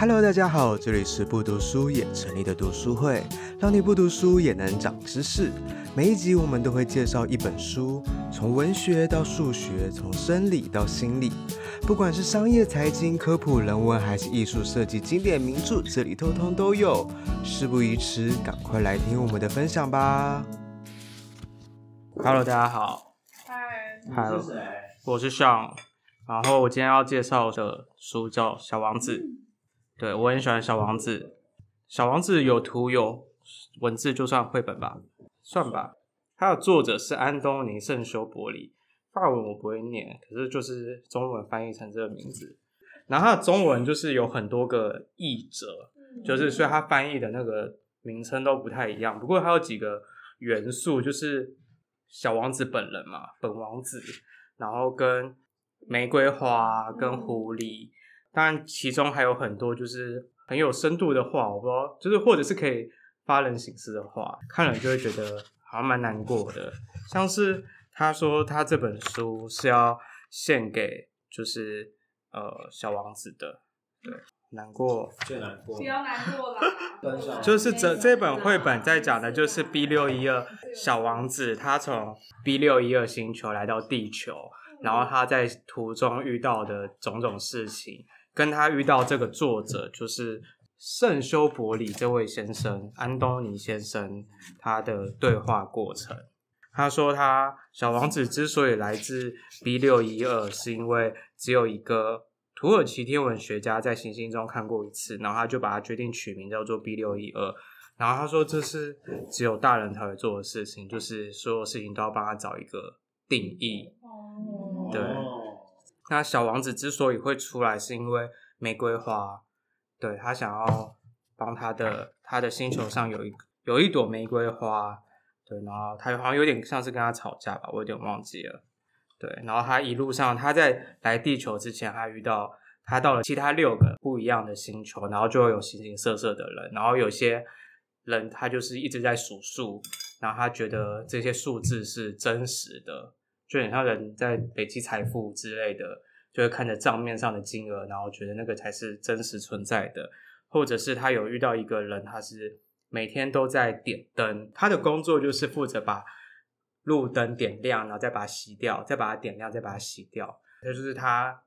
Hello，大家好，这里是不读书也成立的读书会，让你不读书也能长知识。每一集我们都会介绍一本书，从文学到数学，从生理到心理，不管是商业、财经、科普、人文，还是艺术设计、经典名著，这里通通都有。事不宜迟，赶快来听我们的分享吧。Hello，大家好。Hi，你是谁？我是 Sean。然后我今天要介绍的书叫《小王子》。对，我很喜欢《小王子》，《小王子》有图有文字，就算绘本吧，算吧。它的作者是安东尼·圣修伯里，法文我不会念，可是就是中文翻译成这个名字。然后它的中文就是有很多个译者，就是所以它翻译的那个名称都不太一样。不过它有几个元素，就是小王子本人嘛，本王子，然后跟玫瑰花，跟狐狸。当然，其中还有很多就是很有深度的话，我不知道，就是或者是可以发人省思的话，看了就会觉得好像蛮难过的。像是他说他这本书是要献给就是呃小王子的，对，难过，最难过，不要难过了。就是这这本绘本在讲的就是 B 六一二小王子，他从 B 六一二星球来到地球，然后他在途中遇到的种种事情。跟他遇到这个作者，就是圣修伯里这位先生，安东尼先生，他的对话过程。他说，他小王子之所以来自 B 六一二，是因为只有一个土耳其天文学家在行星中看过一次，然后他就把他决定取名叫做 B 六一二。然后他说，这是只有大人才会做的事情，就是所有事情都要帮他找一个定义。对。那小王子之所以会出来，是因为玫瑰花，对，他想要帮他的他的星球上有一有一朵玫瑰花，对，然后他好像有点像是跟他吵架吧，我有点忘记了，对，然后他一路上他在来地球之前，还遇到他到了其他六个不一样的星球，然后就会有形形色色的人，然后有些人他就是一直在数数，然后他觉得这些数字是真实的。就很像人在累积财富之类的，就会看着账面上的金额，然后觉得那个才是真实存在的。或者是他有遇到一个人，他是每天都在点灯，他的工作就是负责把路灯点亮，然后再把它熄掉，再把它点亮，再把它熄掉，这就是他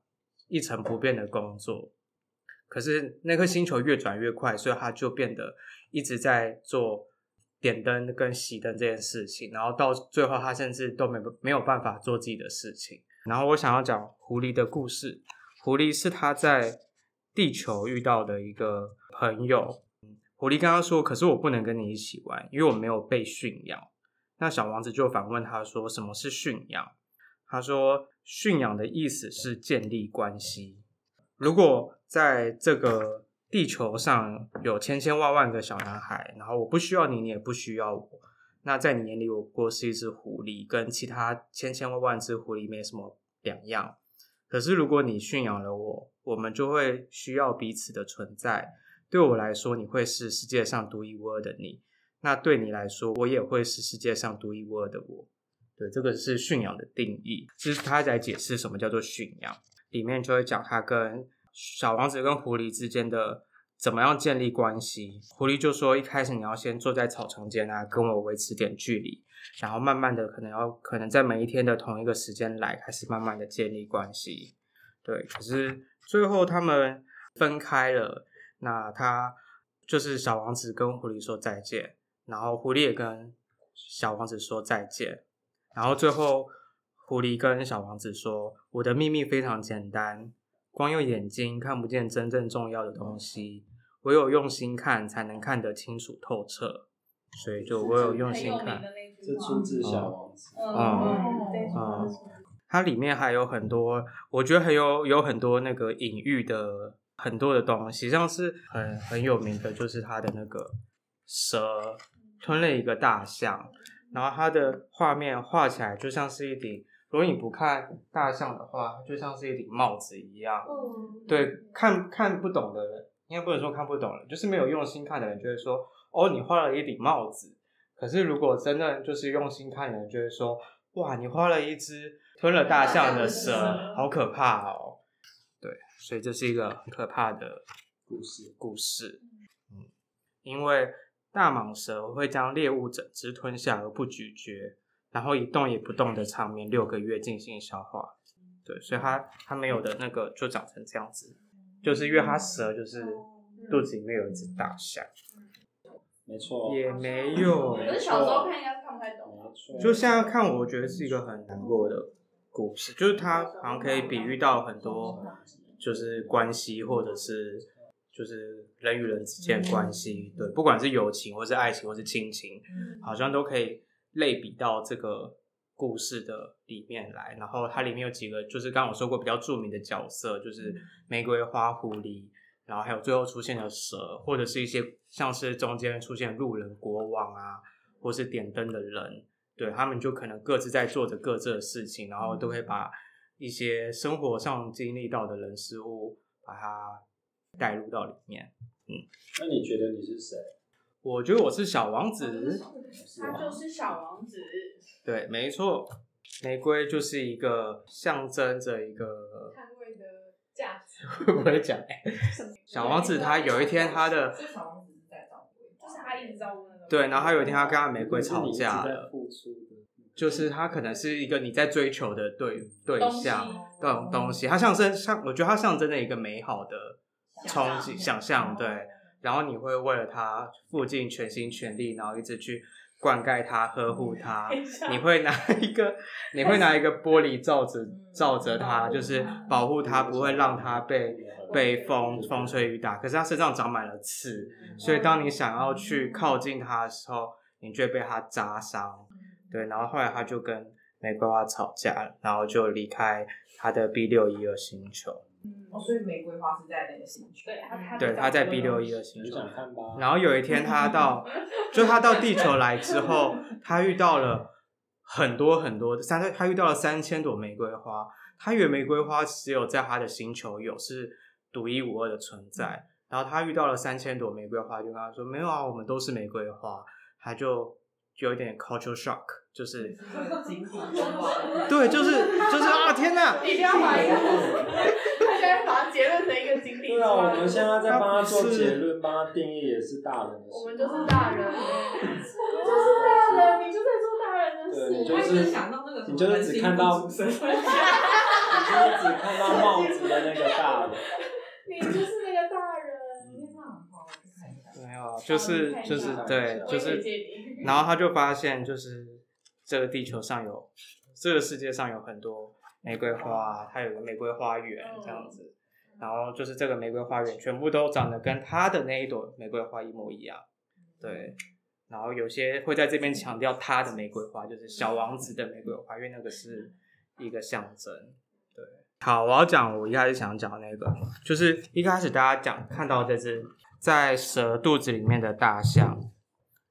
一成不变的工作。可是那颗星球越转越快，所以他就变得一直在做。点灯跟熄灯这件事情，然后到最后，他甚至都没没有办法做自己的事情。然后我想要讲狐狸的故事。狐狸是他在地球遇到的一个朋友。狐狸跟他说：“可是我不能跟你一起玩，因为我没有被驯养。”那小王子就反问他说：“什么是驯养？”他说：“驯养的意思是建立关系。如果在这个……”地球上有千千万万个小男孩，然后我不需要你，你也不需要我。那在你眼里，我不过是一只狐狸，跟其他千千万万只狐狸没什么两样。可是如果你驯养了我，我们就会需要彼此的存在。对我来说，你会是世界上独一无二的你；那对你来说，我也会是世界上独一无二的我。对，这个是驯养的定义。其实他在解释什么叫做驯养，里面就会讲他跟。小王子跟狐狸之间的怎么样建立关系？狐狸就说：“一开始你要先坐在草丛间啊，跟我维持点距离，然后慢慢的可能要可能在每一天的同一个时间来，开始慢慢的建立关系。”对，可是最后他们分开了。那他就是小王子跟狐狸说再见，然后狐狸也跟小王子说再见，然后最后狐狸跟小王子说：“我的秘密非常简单。”光用眼睛看不见真正重要的东西，唯有用心看才能看得清楚透彻。所以就我有用心看。这出自小王子。嗯嗯，嗯，它里面还有很多，我觉得还有有很多那个隐喻的很多的东西，像是很很有名的，就是它的那个蛇吞了一个大象，然后它的画面画起来就像是一顶。如果你不看大象的话，就像是一顶帽子一样。嗯，对，看看不懂的人，应该不能说看不懂了，就是没有用心看的人，就会说：“哦，你画了一顶帽子。”可是如果真的就是用心看的人，就会说：“哇，你画了一只吞了大象的蛇，好可怕哦！”对，所以这是一个很可怕的故事故事。嗯，因为大蟒蛇会将猎物整只吞下而不咀嚼，然后一动也不动的长眠六个月进行消化。对，所以它它没有的那个就长成这样子，就是因为它蛇就是肚子里面有一只大象。没错，也没有。可是小时候看应该是看不太懂。就现在看，我觉得是一个很难过的故事，就是它好像可以比喻到很多，就是关系或者是就是人与人之间的关系，对，不管是友情或是爱情或是亲情，好像都可以类比到这个故事的里面来。然后它里面有几个，就是刚刚我说过比较著名的角色，就是玫瑰花狐狸。然后还有最后出现的蛇，或者是一些像是中间出现路人国王啊，或是点灯的人，对，他们就可能各自在做着各自的事情，然后都会把一些生活上经历到的人事物，把它带入到里面。嗯，那你觉得你是谁？我觉得我是小王子。他就是小王子。对，没错，玫瑰就是一个象征着一个。会 不会讲？哎，小王子他有一天他的，小王子在照顾，就是他一直照顾那个。对，然后他有一天他跟他玫瑰吵架了，就是他可能是一个你在追求的对对象，这种东西，它象征像，我觉得它象征的一个美好的憧憬想象，对，然后你会为了他付尽全心全力，然后一直去。灌溉它，呵护它。你会拿一个，你会拿一个玻璃罩子罩着它，就是保护它，不会让它被被风风吹雨打。可是它身上长满了刺，所以当你想要去靠近它的时候，你就会被它扎伤。对，然后后来他就跟玫瑰花吵架了，然后就离开他的 B 六一二星球。嗯，哦，所以玫瑰花是在那个星球，对，他他对他在 B 六一的星球，然后有一天他到，就他到地球来之后，他遇到了很多很多的三，他遇到了三千朵玫瑰花，他以为玫瑰花只有在他的星球有，是独一无二的存在，然后他遇到了三千朵玫瑰花，就跟他说没有啊，我们都是玫瑰花，他就。有一点 culture shock，就是，对，就是就是啊，天哪！一定要把一个，他现在把它结论成一个经历。对啊，我们现在在帮他做结论，帮他定义也是大人的事。我们就是大人，我们就是大人，你就在做大人的事。你就是想到那个，你就是只看到，你就是只看到帽子的那个大人。你就是那个大人。没有，就是就是对，就是。然后他就发现，就是这个地球上有，这个世界上有很多玫瑰花，它有个玫瑰花园这样子。然后就是这个玫瑰花园全部都长得跟他的那一朵玫瑰花一模一样。对。然后有些会在这边强调他的玫瑰花，就是小王子的玫瑰花，因为那个是一个象征。对。好，我要讲我一开始想讲那个，就是一开始大家讲看到这只在蛇肚子里面的大象。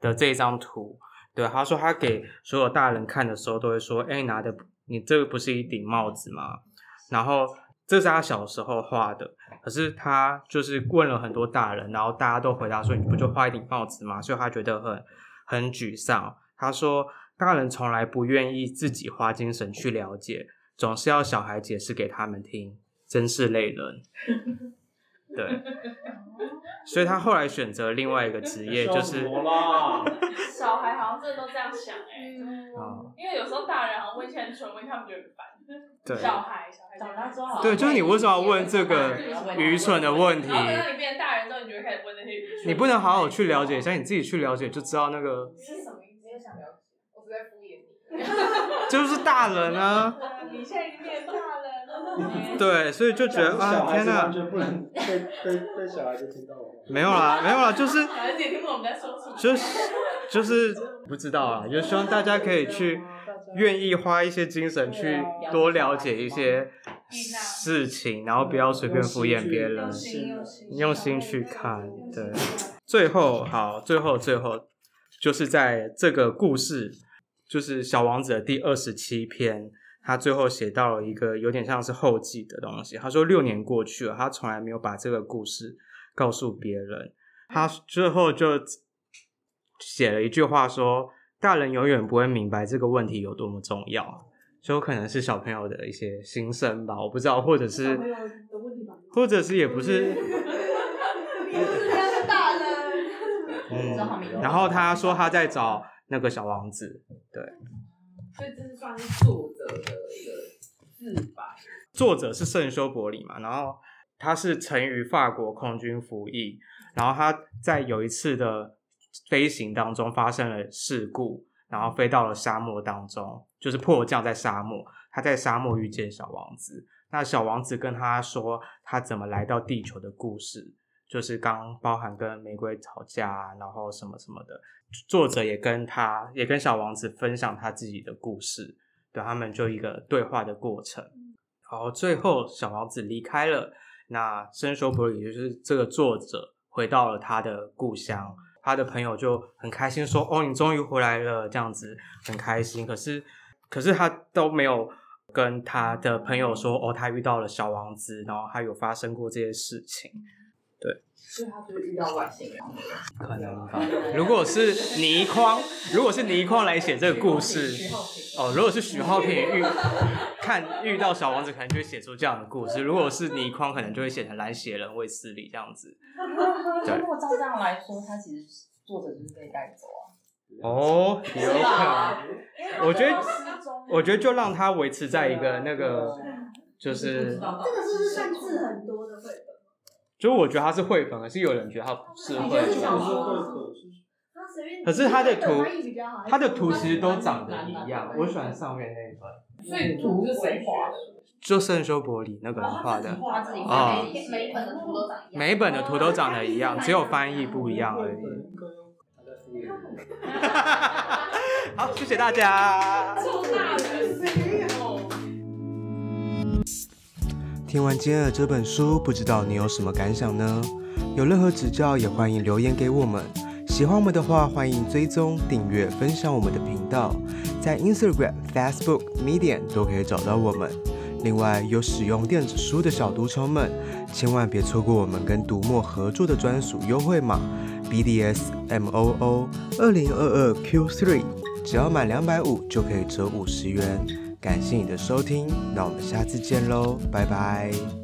的这一张图，对，他说他给所有大人看的时候，都会说：“哎，拿的你这个不是一顶帽子吗？”然后这是他小时候画的，可是他就是问了很多大人，然后大家都回答说：“你不就画一顶帽子吗？”所以他觉得很很沮丧。他说：“大人从来不愿意自己花精神去了解，总是要小孩解释给他们听，真是累人。”对。所以他后来选择另外一个职业，就是 好像真的都这样想哎、欸，嗯，因为有时候大人好像问一些很蠢问题，他们觉得很烦。对，小孩小孩长大之后，对，就是你为什么要问这个愚蠢的问题？然后等到你变成大人之后，你就会开始问那些愚蠢。你不能好好去了解一下，你自己去了解就知道那个。是什么意思？想了解？我是在敷衍你。就是大人啊。你现在已经变大了。对，所以就觉得啊，天哪！就不能被被被小孩子听到了。没有啦，没有啦，就是。小孩子也听不懂我们在说什么。就是就是不知道啊，就希望大家可以去愿意花一些精神去多了解一些事情，然后不要随便敷衍别人，用心，用心去看。对，最后好，最后最后就是在这个故事，就是小王子的第二十七篇。他最后写到了一个有点像是后记的东西。他说六年过去了，他从来没有把这个故事告诉别人。他最后就写了一句话说：“大人永远不会明白这个问题有多么重要。”就可能是小朋友的一些心声吧，我不知道，或者是，或者是也不是，是大人。嗯，然后他说他在找那个小王子，对。所以这是算是作者的一个自白。作者是圣修伯里嘛，然后他是曾于法国空军服役，然后他在有一次的飞行当中发生了事故，然后飞到了沙漠当中，就是迫降在沙漠。他在沙漠遇见小王子，那小王子跟他说他怎么来到地球的故事。就是刚包含跟玫瑰吵架，然后什么什么的，作者也跟他也跟小王子分享他自己的故事，对，他们就一个对话的过程。然后最后小王子离开了，那圣修伯里也就是这个作者回到了他的故乡，他的朋友就很开心说：“哦，你终于回来了，这样子很开心。”可是可是他都没有跟他的朋友说：“哦，他遇到了小王子，然后他有发生过这些事情。”对，所以他就是遇到外星人，可能吧。如果是倪匡，如果是倪匡来写这个故事，哦，如果是许浩平遇看遇到小王子，可能就会写出这样的故事。如果是倪匡，可能就会写成蓝血人卫斯理这样子。对，如果照这样来说，他其实作者就是被带走啊。哦，有可能。我觉得，我觉得就让他维持在一个那个，就是这个是不是算字很多就我觉得他是绘本，可是有人觉得他不是绘本。可是他的图，他的图其实都长得一样。我喜欢上面那一本。所以图是谁画的？就圣修伯里那个人画的。啊。每一本的图都长一样。每本的图都长得一样，只有翻译不一样而已。好，谢谢大家。听完今天的这本书，不知道你有什么感想呢？有任何指教，也欢迎留言给我们。喜欢我们的话，欢迎追踪、订阅、分享我们的频道，在 Instagram、Facebook、Medium 都可以找到我们。另外，有使用电子书的小读虫们，千万别错过我们跟读墨合作的专属优惠码 BDSMOO 二零二二 Q3，只要满两百五就可以折五十元。感谢你的收听，那我们下次见喽，拜拜。